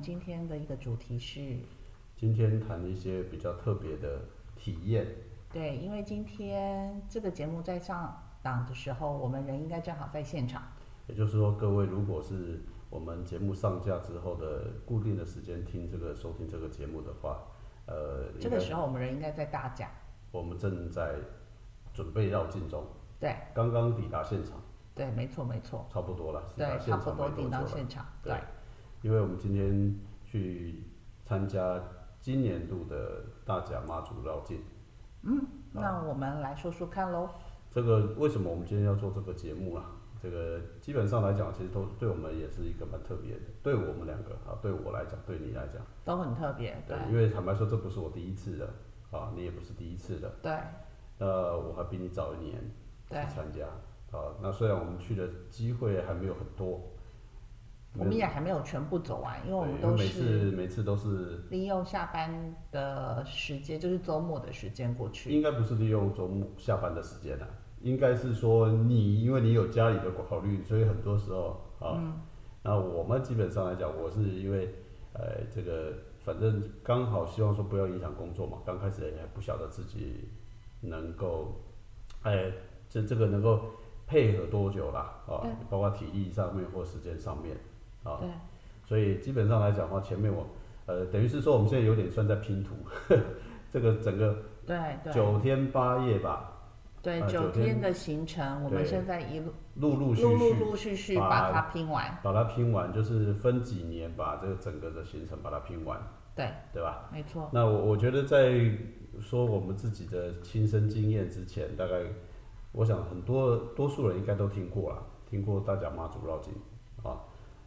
们今天的一个主题是，今天谈一些比较特别的体验。对，因为今天这个节目在上档的时候，我们人应该正好在现场。也就是说，各位如果是我们节目上架之后的固定的时间听这个收听这个节目的话，呃，这个时候我们人应该在大甲。我们正在准备绕境中，对，刚刚抵达现场，对，没错没错，差不多了，对，差不多抵达现场，对，因为我们今天去参加今年度的大甲妈祖绕境。嗯，那我们来说说看喽。这个为什么我们今天要做这个节目啊？这个基本上来讲，其实都对我们也是一个蛮特别的。对我们两个啊，对我来讲，对你来讲，都很特别。对，因为坦白说，这不是我第一次的啊，你也不是第一次的。对。呃，我还比你早一年去参加啊。那虽然我们去的机会还没有很多，我们也还没有全部走完，因为我们都是每次每次都是利用下班的时间，就是周末的时间过去。应该不是利用周末下班的时间啊，应该是说你因为你有家里的考虑，所以很多时候啊，那我们基本上来讲，我是因为呃这个反正刚好希望说不要影响工作嘛，刚开始也不晓得自己。能够，哎，这这个能够配合多久啦？啊，包括体力上面或时间上面，啊，所以基本上来讲的话，前面我，呃，等于是说我们现在有点算在拼图，这个整个对对九天八夜吧，对九天的行程，我们现在一路陆陆续续陆陆续续把它拼完，把它拼完，就是分几年把这个整个的行程把它拼完，对对吧？没错。那我我觉得在。说我们自己的亲身经验之前，大概我想很多多数人应该都听过了，听过大甲妈祖绕境啊，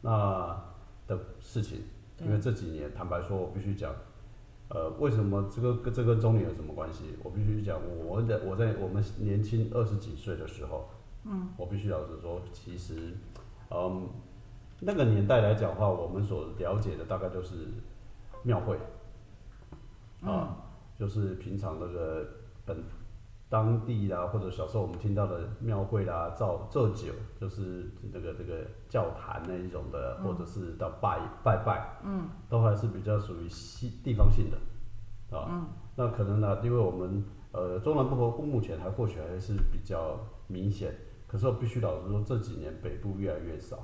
那的事情。因为这几年，坦白说，我必须讲，呃，为什么这个跟这跟中年有什么关系？我必须讲，我的我在我们年轻二十几岁的时候，嗯，我必须老实说，其实，嗯，那个年代来讲的话，我们所了解的大概就是庙会，啊。就是平常那个本当地啦，或者小时候我们听到的庙会啦、造造酒，就是那个这个教坛那一种的，或者是到拜拜拜，嗯，都还是比较属于西地方性的，啊，嗯，那可能呢，因为我们呃中南部和目前还或许还是比较明显，可是我必须老实说，这几年北部越来越少。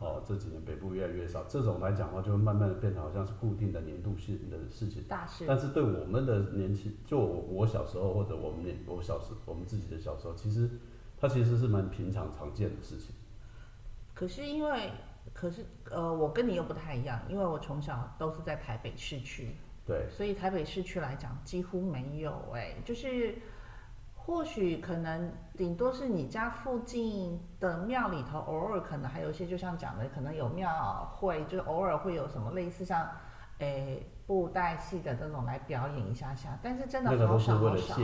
哦，这几年北部越来越少，这种来讲的话，就会慢慢的变成好像是固定的年度性的事情。大事。但是对我们的年轻，就我小时候或者我们年我小时我们自己的小时候，其实它其实是蛮平常常见的事情。可是因为，可是呃，我跟你又不太一样，因为我从小都是在台北市区。对。所以台北市区来讲，几乎没有哎，就是。或许可能顶多是你家附近的庙里头，偶尔可能还有一些，就像讲的，可能有庙会，就是偶尔会有什么类似像，诶布袋戏的这种来表演一下下，但是真的好少好少。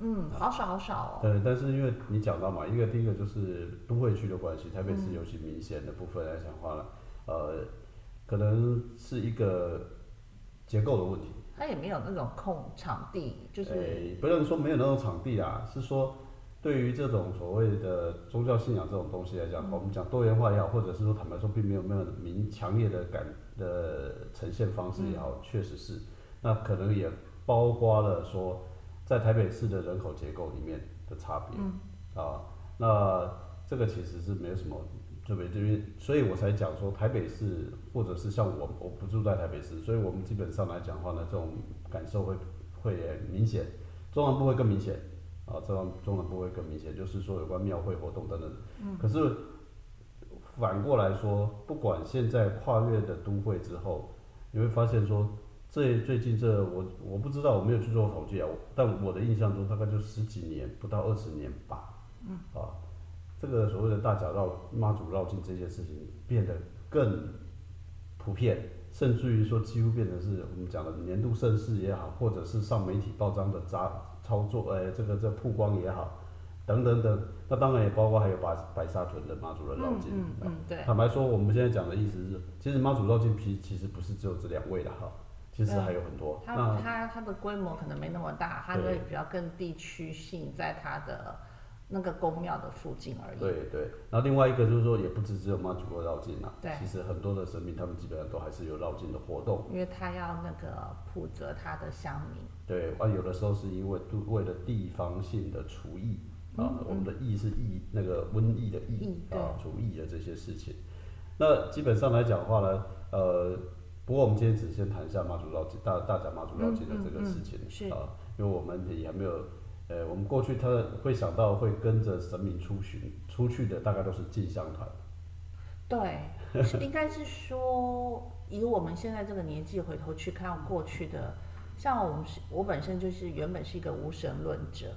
嗯，好少好少哦。对，但是因为你讲到嘛，一个第一个就是都会区的关系，台北市尤其明显的部分来讲话了，呃，可能是一个结构的问题。他也没有那种空场地，就是不能说没有那种场地啊，是说对于这种所谓的宗教信仰这种东西来讲，我们讲多元化也好，或者是说坦白说并没有没有明强烈的感的呈现方式也好，确实是，那可能也包括了说在台北市的人口结构里面的差别。啊，那这个其实是没有什么。特别这边，所以我才讲说台北市，或者是像我，我不住在台北市，所以我们基本上来讲话呢，这种感受会会明显，中南部会更明显，啊，这样中南部会更明显，就是说有关庙会活动等等。嗯。可是反过来说，不管现在跨越的都会之后，你会发现说，这最近这我我不知道，我没有去做统计啊，但我的印象中大概就十几年，不到二十年吧。嗯。啊。这个所谓的大甲绕妈祖绕境这件事情变得更普遍，甚至于说几乎变成是我们讲的年度盛事也好，或者是上媒体报章的扎操作，哎，这个这曝光也好，等等等。那当然也包括还有白白沙屯的妈祖的绕境。嗯嗯对。坦白说，我们现在讲的意思是，其实妈祖绕境其其实不是只有这两位的哈，其实还有很多。它它它的规模可能没那么大，它会比较更地区性，在它的。那个宫庙的附近而已。对对，然后另外一个就是说，也不只只有妈祖会绕境啊，对其实很多的神明他们基本上都还是有绕境的活动。因为他要那个普泽他的乡民。对，啊，有的时候是因为都为了地方性的厨艺啊，我们的疫是疫那个瘟疫的疫啊，厨艺的这些事情。那基本上来讲的话呢，呃，不过我们今天只先谈一下妈祖绕境大大甲妈祖绕境的这个事情、啊，因为我们也还没有，呃，我们过去他会想到会跟着神明出巡出去的，大概都是进香团。对，应该是说，以我们现在这个年纪回头去看过去的，像我们是，我本身就是原本是一个无神论者，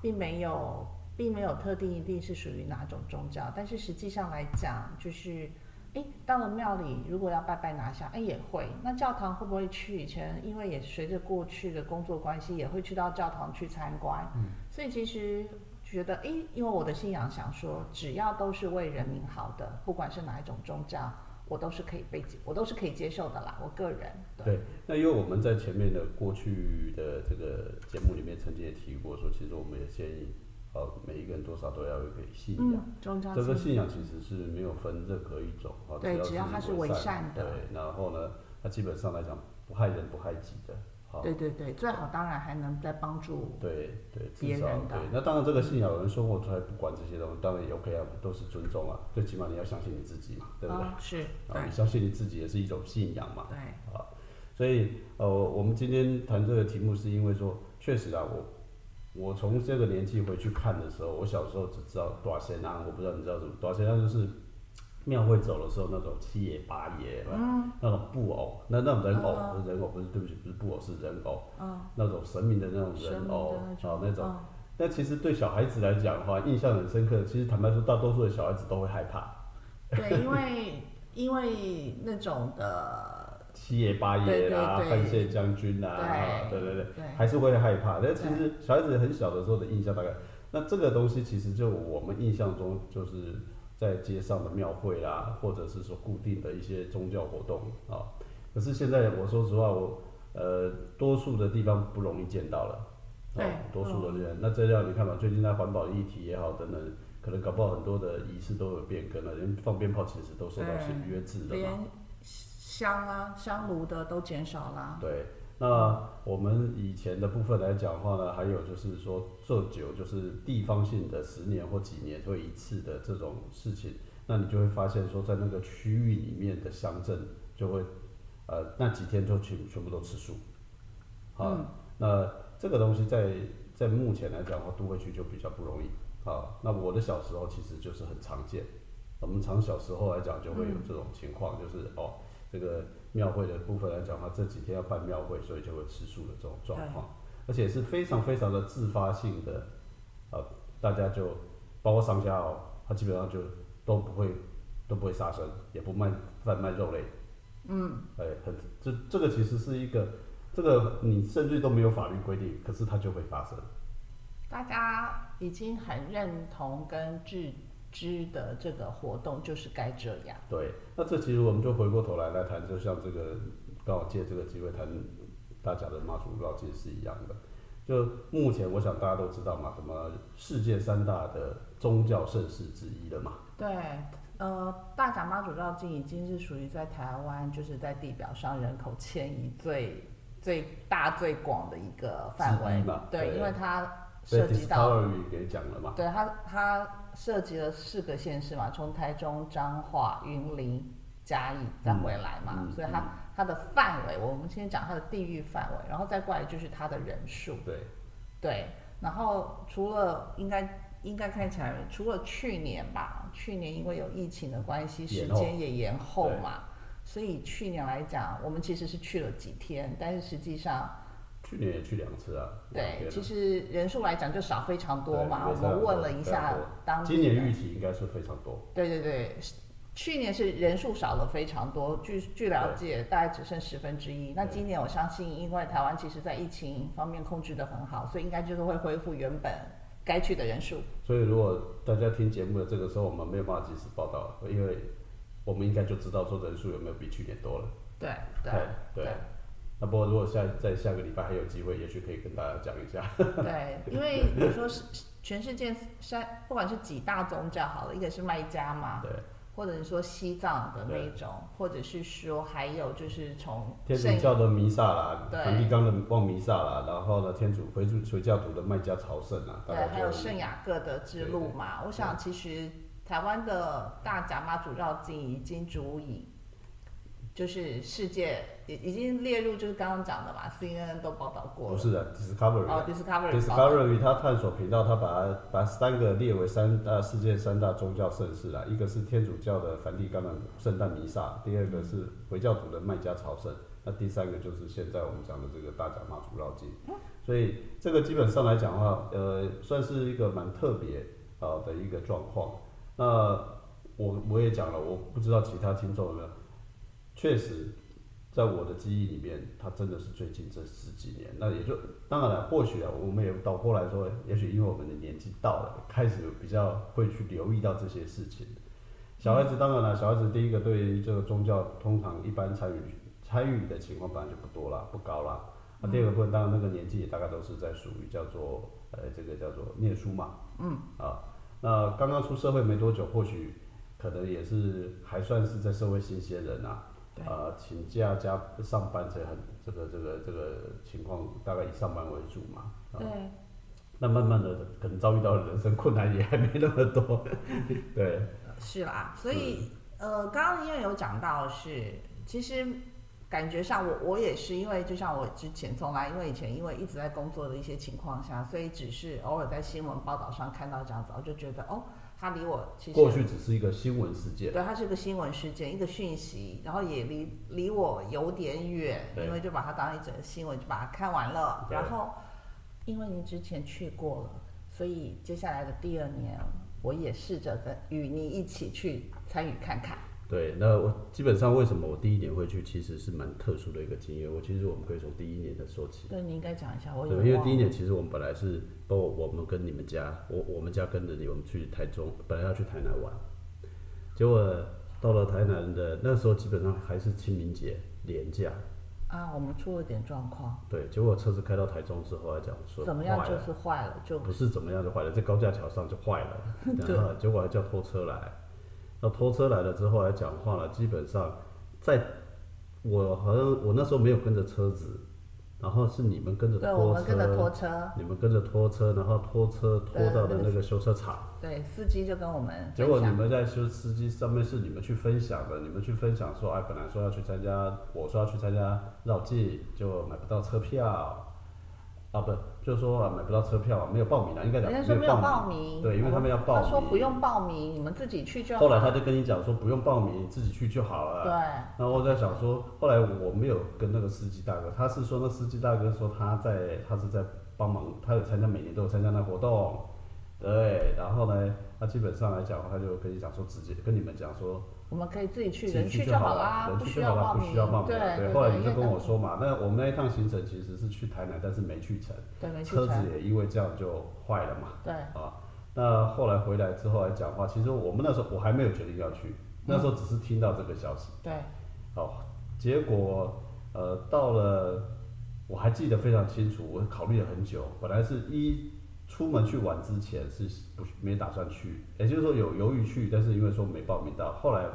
并没有，并没有特定一定是属于哪种宗教，但是实际上来讲，就是，诶，到了庙里如果要拜拜拿香，哎，也会。那教堂会不会去？以前因为也随着过去的工作关系，也会去到教堂去参观，嗯所以其实觉得，诶，因为我的信仰想说，只要都是为人民好的，不管是哪一种宗教，我都是可以被接，我都是可以接受的啦。我个人对，那因为我们在前面的过去的这个节目里面曾经也提过说，其实我们也建议，呃，每一个人多少都要有一个信仰。嗯，这个信信仰其实是没有分任何一种啊，对只只要它是为为善的对，然后呢，它基本上来讲不害人不害己的，好，对对对，最好当然还能再帮助。对对，至少别人的对。那当然，这个信仰有人说我出来不管这些东西，当然也 OK 啊，都是尊重啊，最起码你要相信你自己嘛，对不对？啊，是，啊，你相信你自己也是一种信仰嘛。对，啊所以呃，我们今天谈这个题目，是因为说，确实啊，我我从这个年纪回去看的时候，我小时候只知道大仙啊，我不知道你知道什么，大仙啊就是庙会走的时候那种七爷八爷，嗯。那种布偶，那那种人偶嗯不是人偶，不是对不起，不是布偶是人偶，嗯，那种神明的那种人偶啊那种。啊那其实对小孩子来讲的话，印象很深刻。其实坦白说，大多数的小孩子都会害怕。对，因为因为那种的，七爷八爷啦、对范谢将军啊，对对对对。还是会害怕。但其实小孩子很小的时候的印象大概，那这个东西其实就我们印象中就是在街上的庙会啦，或者是说固定的一些宗教活动啊。可是现在我说实话，我呃多数的地方不容易见到了。哦对，多数的人，那这样你看嘛，最近在环保议题也好等等，可能搞不好很多的仪式都有变更了，连放鞭炮其实都受到限约制的嘛。香啊香炉的都减少啦。对，那我们以前的部分来讲的话呢，还有就是说做酒，就是地方性的十年或几年会一次的这种事情，那你就会发现说，在那个区域里面的乡镇就会，呃，那几天就全全部都吃素，啊，那这个东西在在目前来讲的话，都会区就比较不容易啊。那我的小时候其实就是很常见，我们常小时候来讲就会有这种情况，就是哦，这个庙会的部分来讲的话，这几天要办庙会，所以就会吃素的这种状况，而且是非常非常的自发性的，呃，大家就包括商家哦，他基本上就都不会都不会杀生，也不卖贩卖肉类，嗯，哎，很这这个其实是一个，这个你甚至都没有法律规定，可是它就会发生。大家已经很认同跟自知的这个活动就是该这样。对，那这其实我们就回过头来来谈，就像这个刚好借这个机会谈大家的妈祖绕境是一样的。就目前我想大家都知道嘛，什么世界三大的宗教盛事之一了嘛。对，呃，大甲妈祖绕境已经是属于在台湾，就是在地表上人口迁移最最大最广的一个范围嘛。对，因为它涉及到给讲了嘛。对它，它涉及了四个县市嘛，从台中、彰化、云林、嘉义再回来嘛，嗯嗯。所以它它的范围，我们先讲它的地域范围，然后再过来就是它的人数，对，对，然后除了应该应该看起来，除了去年吧，去年因为有疫情的关系，时间也延后嘛，所以去年来讲，我们其实是去了几天，但是实际上。去年也去两次啊。对，其实人数来讲就少非常多嘛。我们问了一下当地今年预期应该是非常多。对对对，去年是人数少了非常多，据据了解大概只剩十分之一。那今年我相信，因为台湾其实在疫情方面控制的很好，所以应该就是会恢复原本该去的人数。所以如果大家听节目的这个时候，我们没有办法及时报道，因为我们应该就知道说人数有没有比去年多了。对对对对那不过如果下在下个礼拜还有机会，也许可以跟大家讲一下。对，因为你说是全世界三不管是几大宗教好了，一个是麦加嘛，对，或者是说西藏的那种，或者是说还有就是从天主教的弥撒啦，梵蒂冈的望弥撒啦，然后呢，天主回主回教徒的麦加朝圣啊，大对，还有就圣雅各的之路嘛。我想其实台湾的大甲妈祖绕境已经足以，就是世界已已经列入就是刚刚讲的嘛，CNN 都报道过了。不是的，Discovery 哦，Discovery，Discovery 它探索频道，它把它把三个列为三大世界三大宗教盛事啦，一个是天主教的梵蒂冈的圣诞弥撒，第二个是回教徒的麦加朝圣，那第三个就是现在我们讲的这个大甲妈祖绕境。所以这个基本上来讲的话，呃，算是一个蛮特别啊、的一个状况。那我我也讲了，我不知道其他听众有没有，确实在我的记忆里面，它真的是最近这十几年。那也就当然了，或许啊，我们也倒过来说，也许因为我们的年纪到了，开始比较会去留意到这些事情。小孩子当然了，小孩子第一个对于这个宗教通常一般参与参与的情况本来就不多啦，不高啦。那第二个部分，当然那个年纪也大概都是在属于叫做呃这个叫做念书嘛，嗯啊，那刚刚出社会没多久，或许可能也是还算是在社会新鲜人啊，对呃，请假加上班这很这个这个这个情况，大概以上班为主嘛。啊、对，那慢慢的可能遭遇到的人生困难也还没那么多，对，是啦。所以呃，刚刚因为有讲到是，其实感觉上我我也是因为就像我之前从来因为以前因为一直在工作的一些情况下，所以只是偶尔在新闻报道上看到这样子，我就觉得哦，他离我其实过去只是一个新闻事件，对，它是个新闻事件，一个讯息，然后也离离我有点远，对因为就把它当一整个新闻就把它看完了。对然后，因为你之前去过了，所以接下来的第二年，我也试着跟与你一起去参与看看。对，那我基本上为什么我第一年会去，其实是蛮特殊的一个经验。我其实我们可以从第一年的说起。对，你应该讲一下，我对，有因为第一年其实我们本来是，包括我们跟你们家，我我们家跟着你，我们去台中，本来要去台南玩，结果到了台南的那时候，基本上还是清明节连假，啊，我们出了点状况，对，结果车子开到台中之后，还讲说怎么样就是坏了，就不是怎么样就坏了，在高架桥上就坏了，然后结果还叫拖车来，那拖车来了之后来讲话了，基本上在我好像我那时候没有跟着车子，然后是你们跟着对我拖们跟着车，拖车，你们跟着拖车，然后拖车拖到了那个修车厂，对，司机就跟我们结果你们在修司机上面是你们去分享的，你们去分享说，哎，本来说要去参加，我说要去参加绕境，就买不到车票，啊不，就是说啊买不到车票啊，没有报名啊，应该讲人家说没有报报名，对，因为他们要报名。他说不用报名，你们自己去就好。后来他就跟你讲说不用报名，自己去就好了。对，然后我在想说，后来我没有跟那个司机大哥，他是说那司机大哥说他在他是在帮忙，他有参加每年都有参加那活动，对，然后呢，他基本上来讲，他就跟你讲说直接跟你们讲说我们可以自己去，人去就好啦，人去就好了，不需要报名。对后来你就跟我说嘛，那我们那一趟行程其实是去台南，但是没去成，对，没去车子，也因为这样就坏了嘛。对，啊，那后来回来之后来讲话，其实我们那时候我还没有决定要去，那时候只是听到这个消息。对，好，结果呃到了，我还记得非常清楚，我考虑了很久，本来是一出门去玩之前是不没打算去，也就是说有犹豫去，但是因为说没报名到，后来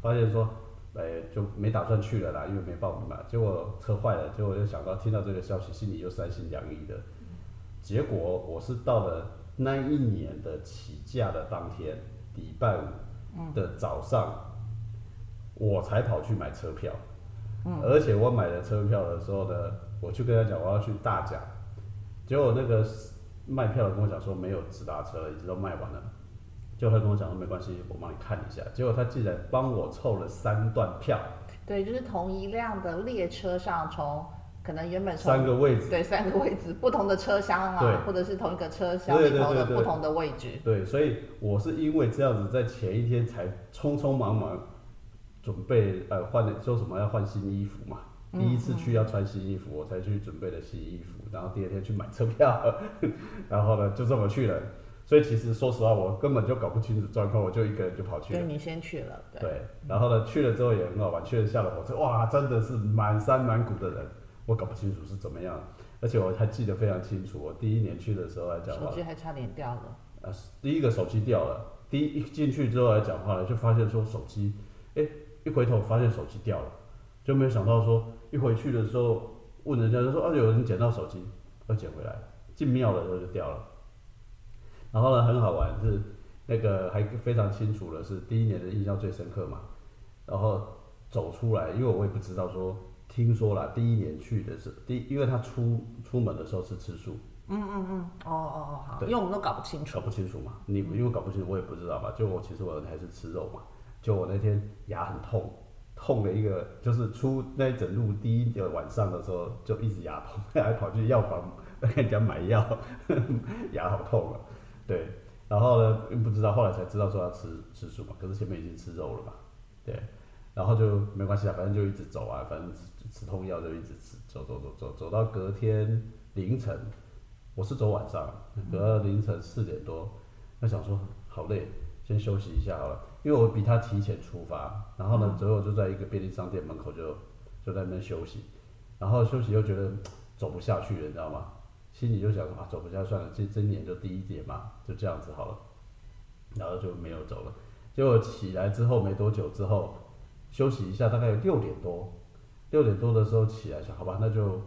发现说。哎，就没打算去了啦，因为没报名嘛。结果车坏了，结果就想到听到这个消息，心里又三心两意的。结果我是到了那一年的起假的当天，礼拜五的早上，我才跑去买车票。而且我买了车票的时候呢，我去跟他讲我要去大甲，结果那个卖票的跟我讲说没有直达车了，已经都卖完了。结果他跟我讲说没关系，我帮你看一下。结果他竟然帮我凑了三段票，对，就是同一辆的列车上，从可能原本从三个位置。对三个位置不同的车厢啊，或者是同一个车厢对里头的不同的位置，对，所以我是因为这样子，在前一天才匆匆忙忙准备呃换了说什么要换新衣服嘛，第一次去要穿新衣服，我才去准备了新衣服，然后第二天去买车票，然后呢就这么去了。所以其实说实话，我根本就搞不清楚状况，我就一个人就跑去了。对你先去了，对，对，然后呢，去了之后也很好玩，去了下了火车，哇，真的是满山满谷的人，我搞不清楚是怎么样。而且我还记得非常清楚，我第一年去的时候来讲话手，机还差点掉了。呃，第一个手机掉了，第一一进去之后来讲话呢，就发现说手机，哎、一回头发现手机掉了，就没有想到说一回去的时候问人家就说啊有人捡到手机，要捡回来，进庙的时候就掉了。然后呢，很好玩是那个还非常清楚的是第一年的印象最深刻嘛，然后走出来，因为我也不知道说，听说啦，第一年去的是第，因为他出出门的时候是吃素，嗯嗯嗯哦哦哦，好，对因为我们都搞不清楚搞。不清楚嘛，你因为搞不清楚，我也不知道嘛。就我其实我还是吃肉嘛，就我那天牙很痛，痛的一个就是出那一整路第一个晚上的时候就一直牙痛，还跑去药房跟人家买药，牙好痛啊。对，然后呢不知道，后来才知道说要吃吃素嘛，可是前面已经吃肉了嘛，对，然后就没关系啊，反正就一直走啊，反正吃吃通药就一直吃，走走走走走到隔天凌晨。我是走晚上，隔到凌晨四点多，那想说好累，先休息一下好了，因为我比他提前出发，然后呢，最后就在一个便利商店门口就就在那边休息，然后休息又觉得走不下去了，你知道吗？心里就想说啊，走不下去算了，这今年就第一节嘛，就这样子好了，然后就没有走了。结果起来之后没多久之后，休息一下，大概六点多，六点多的时候起来想，好吧，那就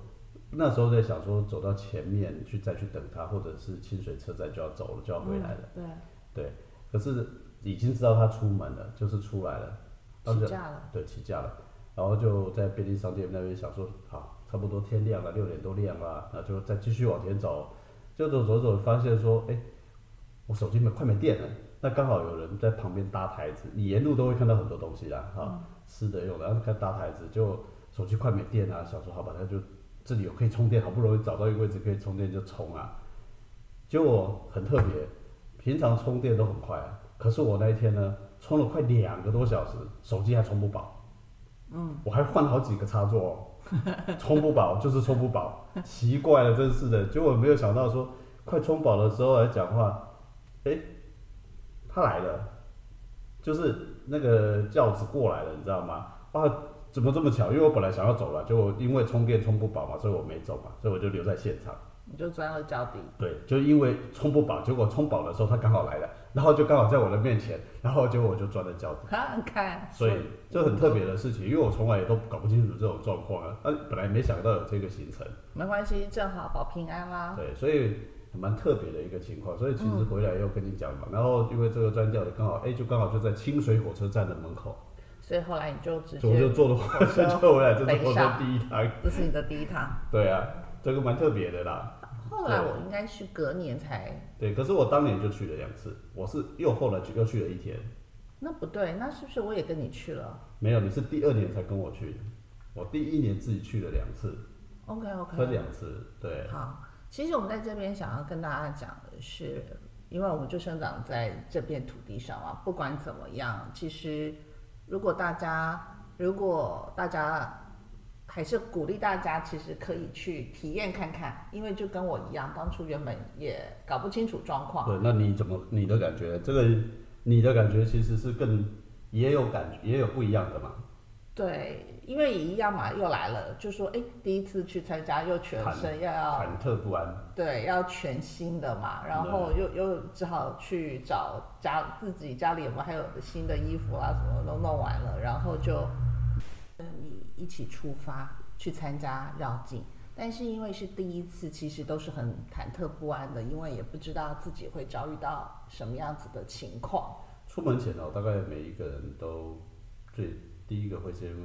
那时候在想说走到前面去再去等他，或者是清水车站就要走了，就要回来了。嗯对，可是已经知道他出门了，就是出来了，当时起价了。对起价了，然后就在便利商店那边想说，好，差不多天亮了，六点多亮了，那就再继续往前走，就走走走，发现说，哎、我手机没快没电了，那刚好有人在旁边搭台子，你沿路都会看到很多东西啦，哈、吃的用的，然后看搭台子，就手机快没电啊，想说好吧，那就这里有可以充电，好不容易找到一个位置可以充电就充啊，结果很特别，平常充电都很快啊，可是我那一天呢，充了快两个多小时，手机还充不饱。嗯，我还换好几个插座、哦，充不饱就是充不饱，奇怪了，真是的。结果没有想到说，快充饱的时候来讲话，哎、他来了，就是那个轿子过来了，你知道吗？哇，怎么这么巧？因为我本来想要走了，结果因为充电充不饱嘛，所以我没走嘛，所以我就留在现场。你就钻了脚底。对，就因为充不饱，结果充饱的时候他刚好来了，然后就刚好在我的面前，然后结果我就钻了脚底，看看，所以这很特别的事情，因为我从来也都搞不清楚这种状况啊，啊，本来没想到有这个行程，没关系，正好保平安啦。对，所以蛮特别的一个情况，所以其实回来又跟你讲嘛，然后因为这个钻掉的刚好，哎，就刚好就在清水火车站的门口，所以后来你就直接我就接，坐了火车就回来，这是我的第一趟，这是你的第一趟。对啊，这个蛮特别的啦。后来我应该是隔年才，对，可是我当年就去了两次，我是又后来去又去了一天，那不对，那是不是我也跟你去了没有，你是第二年才跟我去，我第一年自己去了两次，？OK OK，分两次，对，好。其实我们在这边想要跟大家讲的是，因为我们就生长在这片土地上啊，不管怎么样，其实如果大家如果大家还是鼓励大家，其实可以去体验看看，因为就跟我一样，当初原本也搞不清楚状况。对，那你怎么你的感觉？这个你的感觉其实是更也有感觉，也有不一样的嘛，对，因为也一样嘛，又来了，就说哎，第一次去参加又全身要要忐忑不安，对要全新的嘛，然后又又只好去找家自己家里有没有还有新的衣服啊，什么都弄完了，然后就一起出发去参加绕境。但是因为是第一次，其实都是很忐忑不安的，因为也不知道自己会遭遇到什么样子的情况。出门前哦，大概每一个人都最第一个会先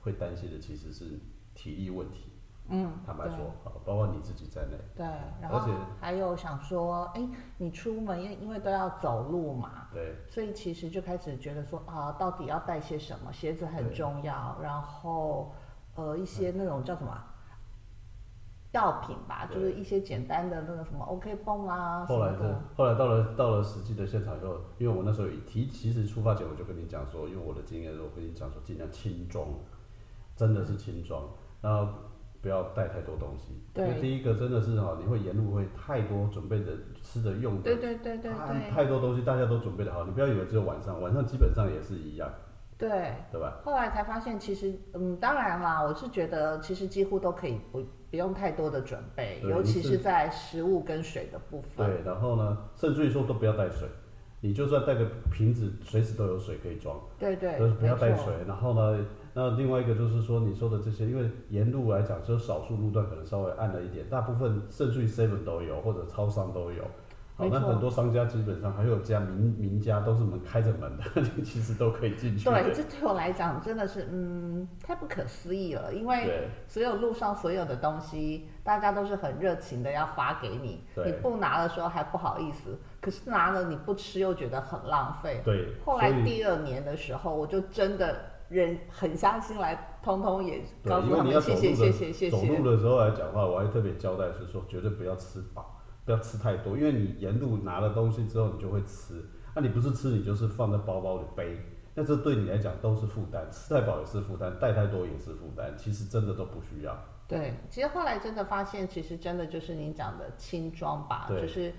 会担心的其实是体力问题。嗯，坦白说，啊，包括你自己在内，对，然后还有想说，哎，你出门因因为都要走路嘛，对。所以其实就开始觉得说啊，到底要带些什么？鞋子很重要，然后呃一些那种叫什么啊药品吧，就是一些简单的那个什么 OK 泵啊什后来的。后来到了到了实际的现场以后，因为我那时候有提，其实出发前我就跟你讲说，因为我的经验，我跟你讲说尽量轻装，真的是轻装，然后不要带太多东西。因为对第一个真的是哈，你会沿路会太多准备的吃的用的，对对对对啊对，太多东西大家都准备的好，你不要以为只有晚上，晚上基本上也是一样，对，对吧？后来才发现，其实，嗯，当然啦，我是觉得其实几乎都可以不不用太多的准备，尤其是是在食物跟水的部分。对，然后呢，甚至于说都不要带水，你就算带个瓶子，随时都有水可以装。对对，就是不要带水。然后呢，那另外一个就是说你说的这些，因为沿路来讲，只有少数路段可能稍微暗了一点，大部分甚至于 seven 都有，或者超商都有。好，那很多商家基本上还有家名名家都是门开着门的，其实都可以进去。对，这对我来讲真的是，嗯，太不可思议了。因为所有路上所有的东西，大家都是很热情的要发给你，你不拿的时候还不好意思，可是拿了你不吃又觉得很浪费。对，后来第二年的时候，我就真的忍狠下心来，通通也告诉他们你要走路谢谢谢谢谢走。路的时候来讲话，我还特别交代是说，绝对不要吃饱，不要吃太多，因为你沿路拿了东西之后，你就会吃。那你不是吃，你就是放在包包里背，那这对你来讲都是负担，吃太饱也是负担，带太多也是负担，其实真的都不需要。对，其实后来真的发现，其实真的就是您讲的轻装吧，就是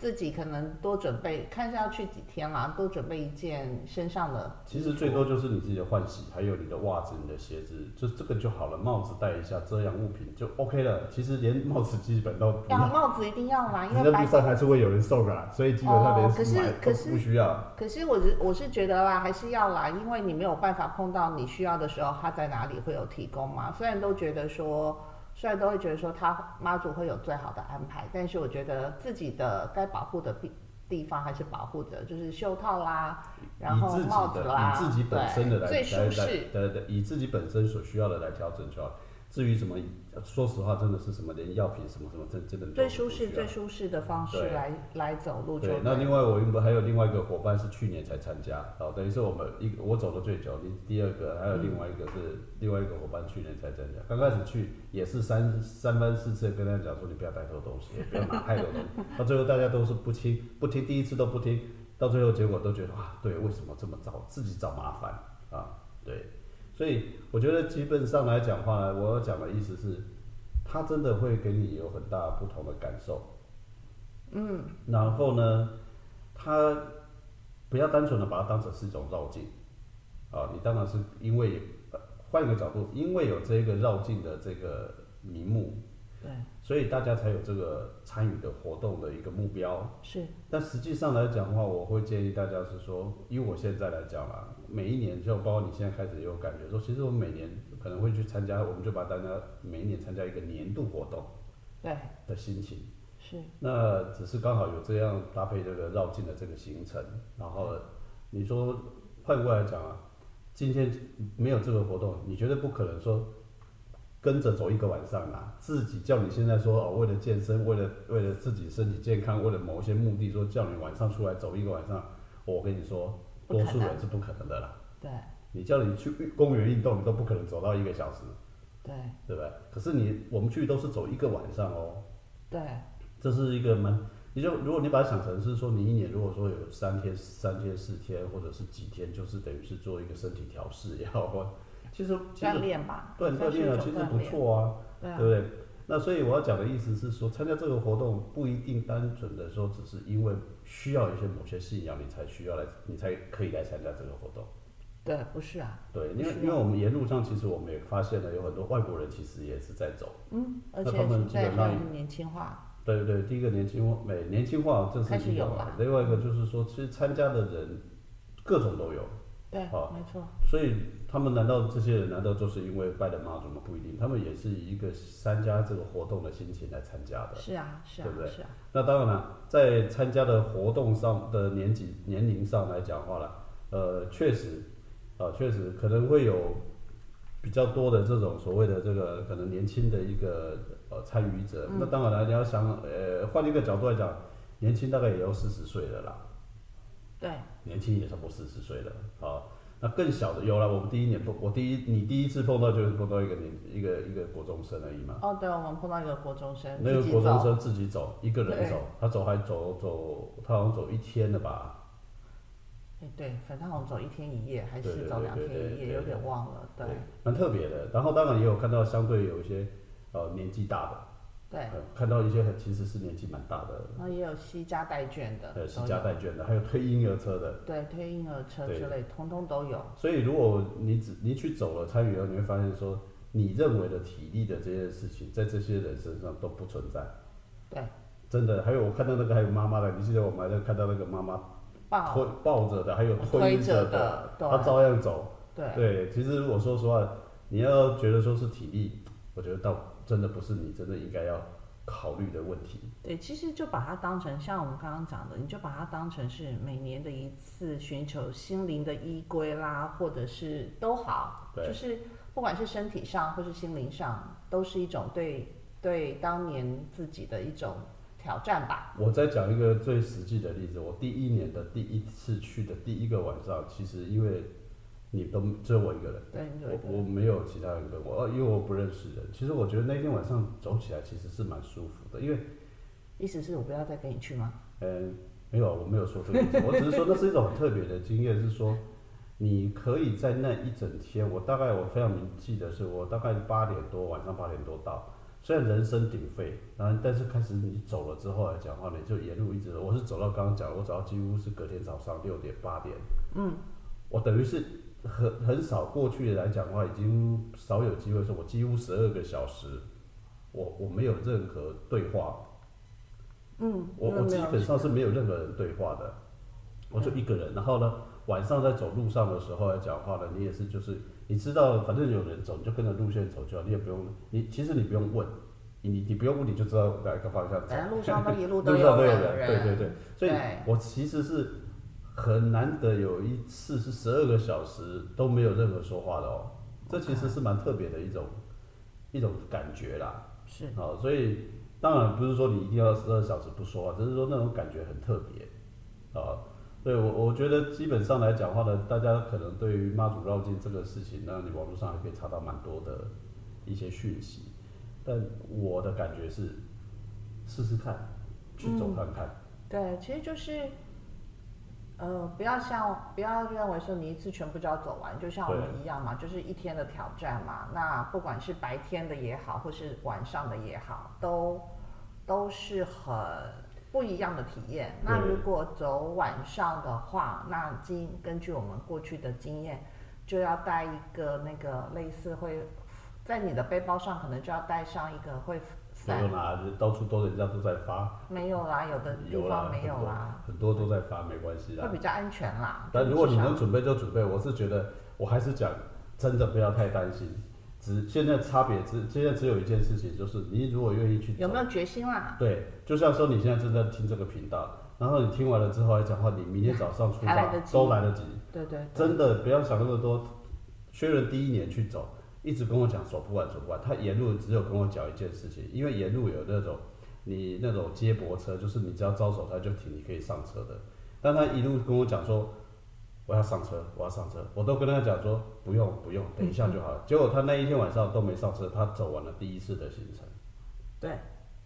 自己可能多准备，看是要去几天啦，多准备一件身上的。其实最多就是你自己的换洗，还有你的袜子、你的鞋子，就这个就好了。帽子戴一下，遮阳物品就 OK 了。其实连帽子基本都不要要，帽子一定要啦，因为白路上还是会有人送的啦，所以基本上连哦可是不需要。可是我是我是觉得啦，还是要啦，因为你没有办法碰到你需要的时候，他在哪里会有提供嘛？虽然都觉得说，虽然都会觉得说他妈祖会有最好的安排，但是我觉得自己的该保护的地地方还是保护着，就是袖套啦，然后帽子啦，以自己本身的最舒适。对对，以自己本身所需要的来调整就好。至于什么，说实话，真的是什么连药品什么什么，真真的都最舒适、最舒适的方式来来走路就对，那另外我原本还有另外一个伙伴是去年才参加，哦，等于是我们一我走的最久，第第二个还有另外一个是、另外一个伙伴去年才参加，刚开始去也是三三番四次地跟他讲说你不要带太多东西，也不要拿太多东西，到最后大家都是不听不听，第一次都不听，到最后结果都觉得啊，对，为什么这么找自己找麻烦啊？对，所以我觉得基本上来讲话呢，我要讲的意思是，他真的会给你有很大不同的感受。嗯，然后呢，他不要单纯的把它当成是一种绕境，啊，你当然是因为呃换一个角度，因为有这个绕境的这个名目，对，所以大家才有这个参与的活动的一个目标。是但实际上来讲的话，我会建议大家是说，以我现在来讲啦，每一年就包括你现在开始有感觉说，其实我每年可能会去参加，我们就把大家每一年参加一个年度活动对的心情。是，那只是刚好有这样搭配这个绕境的这个行程，然后你说换过来讲啊，今天没有这个活动，你绝对不可能说跟着走一个晚上啊，自己叫你现在说哦，为了健身，为了为了自己身体健康，为了某一些目的，说叫你晚上出来走一个晚上，我跟你说，多数人是不可能的啦。对你叫你去公园运动，你都不可能走到一个小时，对对不对？可是你我们去都是走一个晚上哦。对这是一个蛮，你就如果你把它想成是说，你一年如果说有三天、三天、四天，或者是几天，就是等于是做一个身体调试也好，或其实锻炼吧，对算是一锻炼啊，其实不错啊，对不对？那所以我要讲的意思是说，参加这个活动不一定单纯的说只是因为需要一些某些信仰，你才需要来，你才可以来参加这个活动。对，不是啊，对，因为因为我们沿路上其实我们也发现了有很多外国人其实也是在走。嗯，而且他们基本上年轻化，对对对，第一个年轻化，美年轻化这是一种啊，另外一个就是说，其实参加的人各种都有，对，啊没错，所以他们难道这些人难道就是因为拜了妈祖吗？不一定，他们也是以一个参加这个活动的心情来参加的。是啊，是啊对不，对是啊，那当然了，在参加的活动上的年纪年龄上来讲话了，呃，确实，啊、确实可能会有比较多的这种所谓的这个可能年轻的一个呃参与者。那当然了，你要想，呃，换一个角度来讲，年轻大概也要四十岁了啦，对，年轻也差不多四十岁了，啊。那更小的有了，我们第一年碰，我第一你第一次碰到就是碰到一个年一个一个国中生而已嘛。哦，对，我们碰到一个国中生，那个国中，生自己走，一个人走，他走还走走，他好像走一天了吧？哎，对，反正好像走一天一夜，还是走两天一夜，有点忘了，对，蛮特别的。然后当然也有看到相对有一些呃年纪大的，对，呃看到一些很其实是年纪蛮大的，然后也有惜家带眷的，呃，惜家带眷的，还有推婴儿车的。对推婴儿车之类，通通都有。所以如果你只你去走了参与了，你会发现说，你认为的体力的这些事情，在这些人身上都不存在。对，真的，还有我看到那个还有妈妈的，你记得我们还在看到那个妈妈抱推抱着的，还有推着着的，对她照样走。对对，其实我说实话，你要觉得说是体力，我觉得倒真的不是你真的应该要考虑的问题。对，其实就把它当成像我们刚刚讲的，你就把它当成是每年的一次寻求心灵的依归啦，或者是都好，对就是不管是身体上或是心灵上，都是一种对对当年自己的一种挑战吧。我再讲一个最实际的例子，我第一年的第一次去的第一个晚上，其实因为你都只有我一个人，我我没有其他人跟我，呃因为我不认识人。其实我觉得那天晚上走起来其实是蛮舒服的，因为意思是我不要再跟你去吗？嗯，没有，我没有说这个意思，我只是说那是一种很特别的经验，是说你可以在那一整天，我大概我非常明记得是我大概八点多晚上八点多到，虽然人声鼎沸，然后但是开始你走了之后来讲话，呢就沿路一直，我是走到刚刚讲，我走到几乎是隔天早上六点八点，嗯，我等于是很很少过去来讲的话，已经少有机会说，我几乎十二个小时，我我没有任何对话。嗯，我我基本上是没有任何人对话的，我就一个人。然后呢，晚上在走路上的时候来讲话呢，你也是就是你知道，反正有人走，你就跟着路线走就好，你也不用你其实你不用问，你你不用问你就知道哪一个方向走。反正路上都一路都 有人，对对对，所以我其实是很难得有一次是十二个小时都没有任何说话的哦，这其实是蛮特别的一种一种感觉啦。是好，所以当然不是说你一定要十二小时不说话，只是说那种感觉很特别啊。对我我觉得基本上来讲话呢，大家可能对于妈祖绕境这个事情，那你网络上还可以查到蛮多的一些讯息，但我的感觉是试试看，去走看看。对，其实就是，呃，不要像不要认为说你一次全部就要走完，就像我们一样嘛，就是一天的挑战嘛。那不管是白天的也好，或是晚上的也好，都都是很不一样的体验。那如果走晚上的话，那经根据我们过去的经验，就要带一个那个类似会在你的背包上，可能就要带上一个会没有伞。啦，到处都人家都在发，没有啦，有的地有啦，方没有啦。很多都在发，没关系啦会。比较安全啦。但如果你能准备就准备，我是觉得我还是讲，真的不要太担心。只现在差别只现在只有一件事情，就是你如果愿意去有没有决心啦？对，就像说你现在正在听这个频道，然后你听完了之后来讲话，你明天早上出 发都来得及。对对对，真的不要想那么多。确认第一年去走，一直跟我讲走不完走不完，他沿路只有跟我讲一件事情，因为沿路有那种你那种接驳车，就是你只要招手他就停，你可以上车的。但他一路跟我讲说我要上车，我要上车，我都跟他讲说不用不用，等一下就好了。结果他那一天晚上都没上车，他走完了第一次的行程，对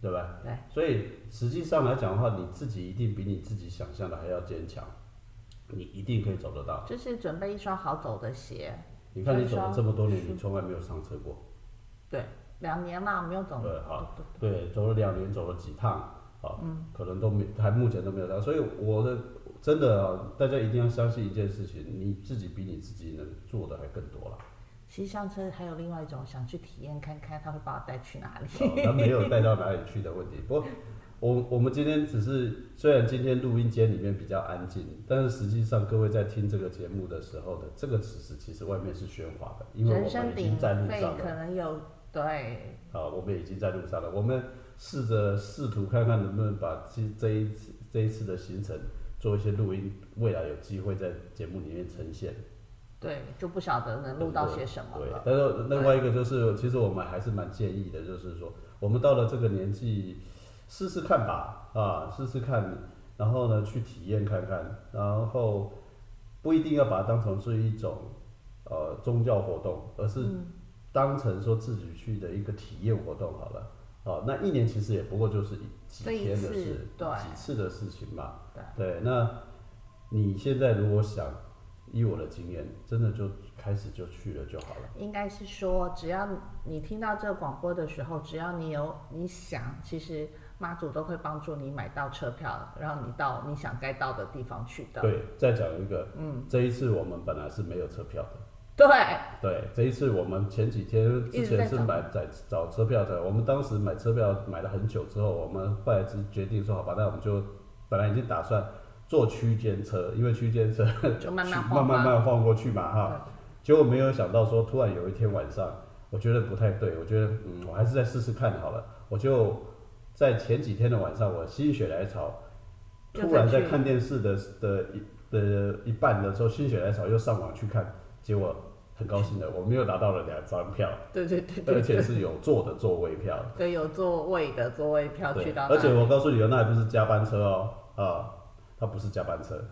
对吧？对，所以实际上来讲的话，你自己一定比你自己想象的还要坚强，你一定可以走得到。就是准备一双好走的鞋。你看你走了这么多年，你从来没有上车过。对，两年啦，没有走。对好对对，走了两年，走了几趟，啊，可能都没，还目前都没有到。所以我的真的啊，大家一定要相信一件事情，你自己比你自己能做的还更多了。其实上车还有另外一种想去体验看看，他会把我带去哪里。哦他没有带到哪里去的问题。不过，我我们今天只是虽然今天录音间里面比较安静，但是实际上各位在听这个节目的时候的这个此时，其实外面是喧哗的，因为我们已经在路上了。可能有对，啊，我们已经在路上了。我们试着试图看看能不能把这这一次这一次的行程做一些录音，未来有机会在节目里面呈现。对，就不晓得能录到些什么对了，。但是另外一个就是，其实我们还是蛮建议的，就是说，我们到了这个年纪，试试看吧，啊，试试看，然后呢，去体验看看，然后不一定要把它当成是一种呃宗教活动，而是嗯当成说自己去的一个体验活动好了。哦，那一年其实也不过就是一几天的次事，对几次的事情嘛。对对，那你现在如果想以我的经验，真的就开始就去了就好了。应该是说，只要你听到这个广播的时候，只要你有你想，其实妈祖都会帮助你买到车票，让你到你想该到的地方去的。对，再讲一个，嗯，这一次我们本来是没有车票的。对，对，这一次我们前几天之前是买在找车票的，我们当时买车票买了很久之后，我们后来是决定说好吧，那我们就本来已经打算坐区间车，因为区间车就慢慢慢慢慢晃过去嘛哈，结果没有想到说突然有一天晚上，我觉得不太对，我觉得嗯，我还是再试试看好了，我就在前几天的晚上，我心血来潮，突然在看电视的的一的一半的时候，心血来潮又上网去看。结果很高兴的，我们又拿到了两张票，对对对，而且是有座的座位票，对，有座位的座位票去到。而且我告诉你，那还不是加班车哦，啊，它不是加班车。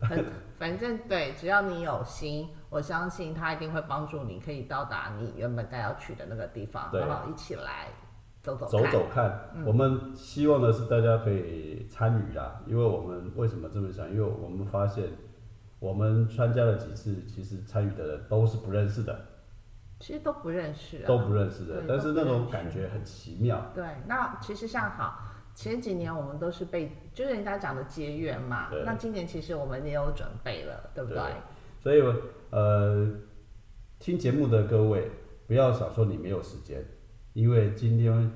反正对，只要你有心，我相信他一定会帮助你，可以到达你原本该要去的那个地方，然后一起来走走走走看。我们希望的是大家可以参与啦，因为我们为什么这么想？因为我们发现。我们参加了几次，其实参与的人都是不认识的，其实都不认识，都不认识的，但是那种感觉很奇妙。对，那其实像好前几年我们都是被，就是人家讲的结缘嘛。那今年其实我们也有准备了，对不对？所以，呃，听节目的各位不要想说你没有时间，因为今天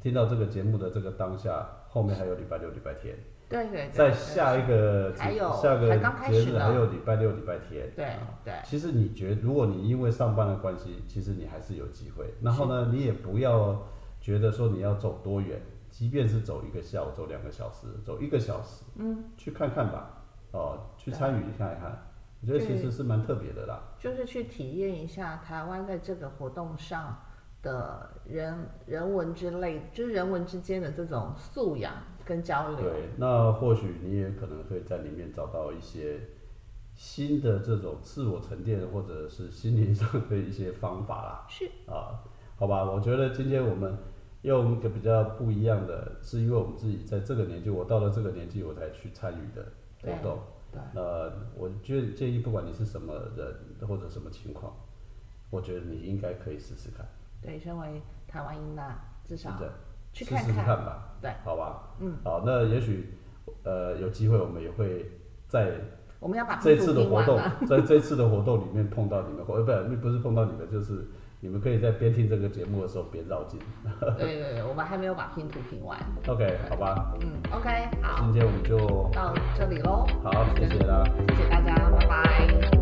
听到这个节目的这个当下，后面还有礼拜六、礼拜天。对对，在下一个还有下个节日还有礼拜六、礼拜天。对对。其实你觉，如果你因为上班的关系，其实你还是有机会。然后呢，你也不要觉得说你要走多远，即便是走一个下午、走两个小时、走一个小时，嗯，去看看吧，哦，去参与看一看，我觉得其实是蛮特别的啦。就是去体验一下台湾在这个活动上的人人文之类，就是人文之间的这种素养。跟交流，对，那或许你也可能会在里面找到一些新的这种自我沉淀，或者是心灵上的一些方法啦。是啊，好吧，我觉得今天我们用一个比较不一样的，是因为我们自己在这个年纪，我到了这个年纪我才去参与的活动。对，那我建建议，不管你是什么人或者什么情况，我觉得你应该可以试试看。对，身为台湾英娜，至少。试试看吧，对，好吧，嗯，好，那也许，呃，有机会我们也会在我们要把这次的活动，在这次的活动里面碰到你们，或呃不，不是碰到你们，就是你们可以在边听这个节目的时候边绕进。对对 对，我们还没有把拼图拼完。OK，好吧。嗯，OK，好。今天我们就到这里喽。好，谢谢啦，谢谢大家，拜拜。